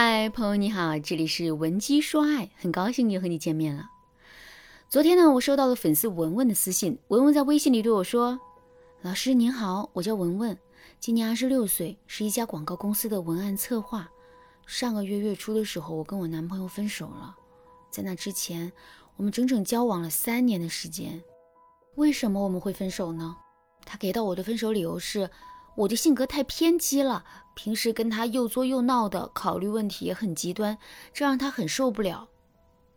嗨，朋友你好，这里是文姬说爱，很高兴又和你见面了。昨天呢，我收到了粉丝文文的私信，文文在微信里对我说：“老师您好，我叫文文，今年二十六岁，是一家广告公司的文案策划。上个月月初的时候，我跟我男朋友分手了。在那之前，我们整整交往了三年的时间。为什么我们会分手呢？他给到我的分手理由是。”我的性格太偏激了，平时跟他又作又闹的，考虑问题也很极端，这让他很受不了。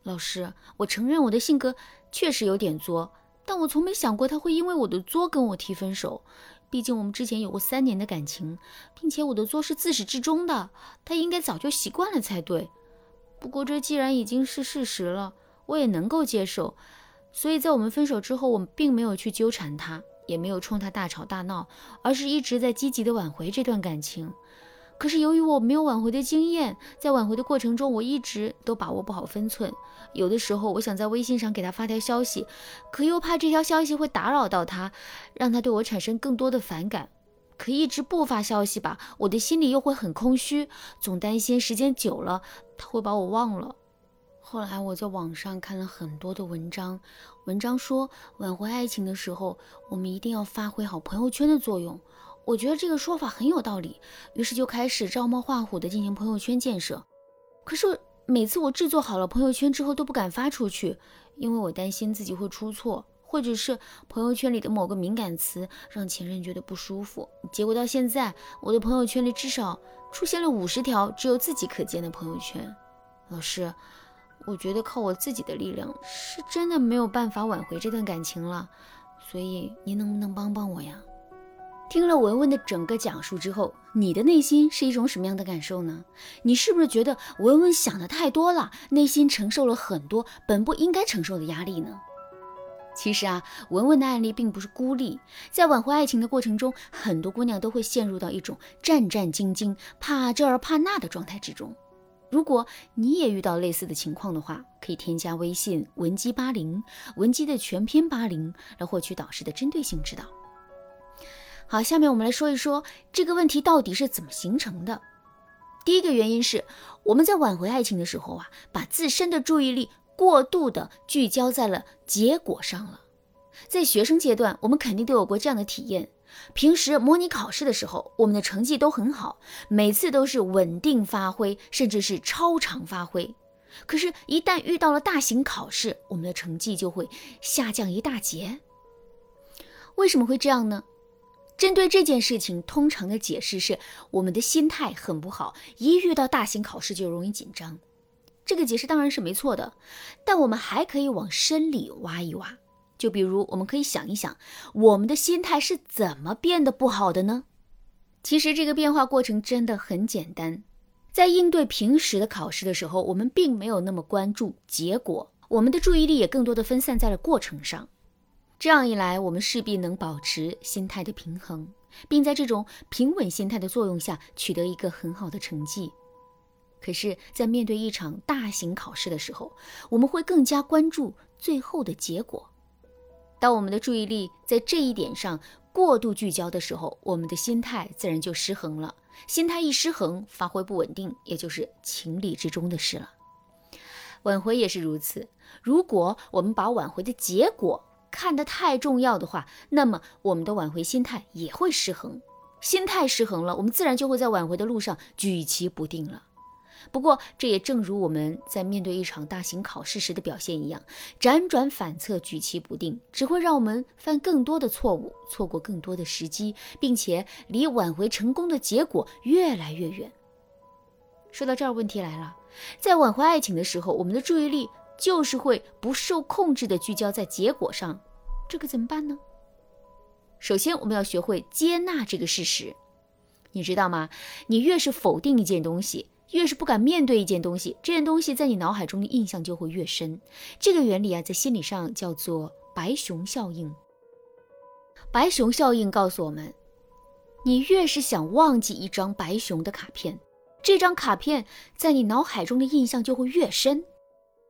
老师，我承认我的性格确实有点作，但我从没想过他会因为我的作跟我提分手。毕竟我们之前有过三年的感情，并且我的作是自始至终的，他应该早就习惯了才对。不过这既然已经是事实了，我也能够接受。所以在我们分手之后，我们并没有去纠缠他。也没有冲他大吵大闹，而是一直在积极的挽回这段感情。可是由于我没有挽回的经验，在挽回的过程中，我一直都把握不好分寸。有的时候，我想在微信上给他发条消息，可又怕这条消息会打扰到他，让他对我产生更多的反感。可一直不发消息吧，我的心里又会很空虚，总担心时间久了他会把我忘了。后来我在网上看了很多的文章，文章说挽回爱情的时候，我们一定要发挥好朋友圈的作用。我觉得这个说法很有道理，于是就开始照猫画虎的进行朋友圈建设。可是每次我制作好了朋友圈之后都不敢发出去，因为我担心自己会出错，或者是朋友圈里的某个敏感词让前任觉得不舒服。结果到现在，我的朋友圈里至少出现了五十条只有自己可见的朋友圈。老师。我觉得靠我自己的力量是真的没有办法挽回这段感情了，所以您能不能帮帮我呀？听了文文的整个讲述之后，你的内心是一种什么样的感受呢？你是不是觉得文文想的太多了，内心承受了很多本不应该承受的压力呢？其实啊，文文的案例并不是孤立，在挽回爱情的过程中，很多姑娘都会陷入到一种战战兢兢、怕这儿怕那的状态之中。如果你也遇到类似的情况的话，可以添加微信文姬八零，文姬的全拼八零，来获取导师的针对性指导。好，下面我们来说一说这个问题到底是怎么形成的。第一个原因是我们在挽回爱情的时候啊，把自身的注意力过度的聚焦在了结果上了。在学生阶段，我们肯定都有过这样的体验。平时模拟考试的时候，我们的成绩都很好，每次都是稳定发挥，甚至是超常发挥。可是，一旦遇到了大型考试，我们的成绩就会下降一大截。为什么会这样呢？针对这件事情，通常的解释是我们的心态很不好，一遇到大型考试就容易紧张。这个解释当然是没错的，但我们还可以往深里挖一挖。就比如，我们可以想一想，我们的心态是怎么变得不好的呢？其实这个变化过程真的很简单，在应对平时的考试的时候，我们并没有那么关注结果，我们的注意力也更多的分散在了过程上。这样一来，我们势必能保持心态的平衡，并在这种平稳心态的作用下取得一个很好的成绩。可是，在面对一场大型考试的时候，我们会更加关注最后的结果。当我们的注意力在这一点上过度聚焦的时候，我们的心态自然就失衡了。心态一失衡，发挥不稳定，也就是情理之中的事了。挽回也是如此。如果我们把挽回的结果看得太重要的话，那么我们的挽回心态也会失衡。心态失衡了，我们自然就会在挽回的路上举棋不定了。不过，这也正如我们在面对一场大型考试时的表现一样，辗转反侧、举棋不定，只会让我们犯更多的错误，错过更多的时机，并且离挽回成功的结果越来越远。说到这儿，问题来了，在挽回爱情的时候，我们的注意力就是会不受控制的聚焦在结果上，这可怎么办呢？首先，我们要学会接纳这个事实，你知道吗？你越是否定一件东西。越是不敢面对一件东西，这件东西在你脑海中的印象就会越深。这个原理啊，在心理上叫做白熊效应。白熊效应告诉我们，你越是想忘记一张白熊的卡片，这张卡片在你脑海中的印象就会越深。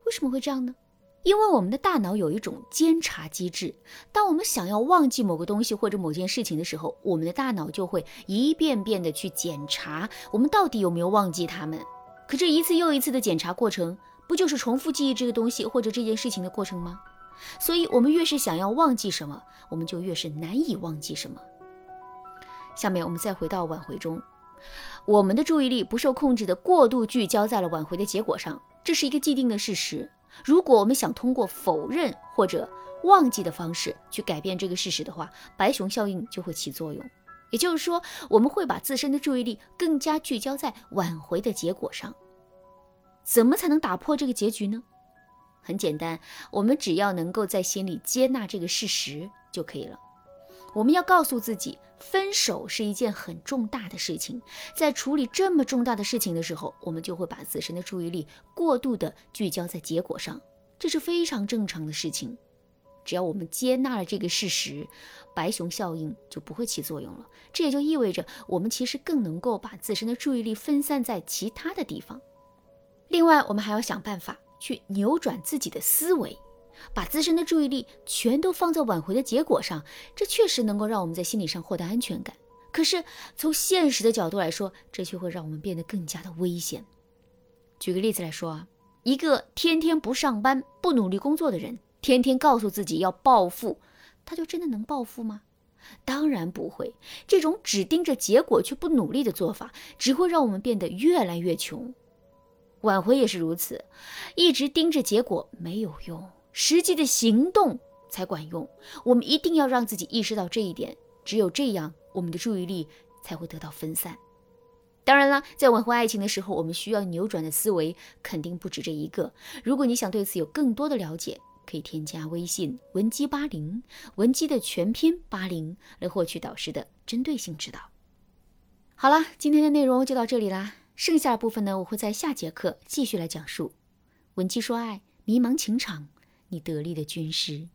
为什么会这样呢？因为我们的大脑有一种监察机制，当我们想要忘记某个东西或者某件事情的时候，我们的大脑就会一遍遍的去检查我们到底有没有忘记它们。可这一次又一次的检查过程，不就是重复记忆这个东西或者这件事情的过程吗？所以，我们越是想要忘记什么，我们就越是难以忘记什么。下面我们再回到挽回中，我们的注意力不受控制的过度聚焦在了挽回的结果上，这是一个既定的事实。如果我们想通过否认或者忘记的方式去改变这个事实的话，白熊效应就会起作用。也就是说，我们会把自身的注意力更加聚焦在挽回的结果上。怎么才能打破这个结局呢？很简单，我们只要能够在心里接纳这个事实就可以了。我们要告诉自己，分手是一件很重大的事情，在处理这么重大的事情的时候，我们就会把自身的注意力过度的聚焦在结果上，这是非常正常的事情。只要我们接纳了这个事实，白熊效应就不会起作用了。这也就意味着，我们其实更能够把自身的注意力分散在其他的地方。另外，我们还要想办法去扭转自己的思维。把自身的注意力全都放在挽回的结果上，这确实能够让我们在心理上获得安全感。可是从现实的角度来说，这却会让我们变得更加的危险。举个例子来说啊，一个天天不上班、不努力工作的人，天天告诉自己要暴富，他就真的能暴富吗？当然不会。这种只盯着结果却不努力的做法，只会让我们变得越来越穷。挽回也是如此，一直盯着结果没有用。实际的行动才管用，我们一定要让自己意识到这一点，只有这样，我们的注意力才会得到分散。当然了，在挽回爱情的时候，我们需要扭转的思维肯定不止这一个。如果你想对此有更多的了解，可以添加微信文姬八零，文姬的全拼八零，来获取导师的针对性指导。好了，今天的内容就到这里啦，剩下的部分呢，我会在下节课继续来讲述。文姬说爱，迷茫情场。你得力的军师。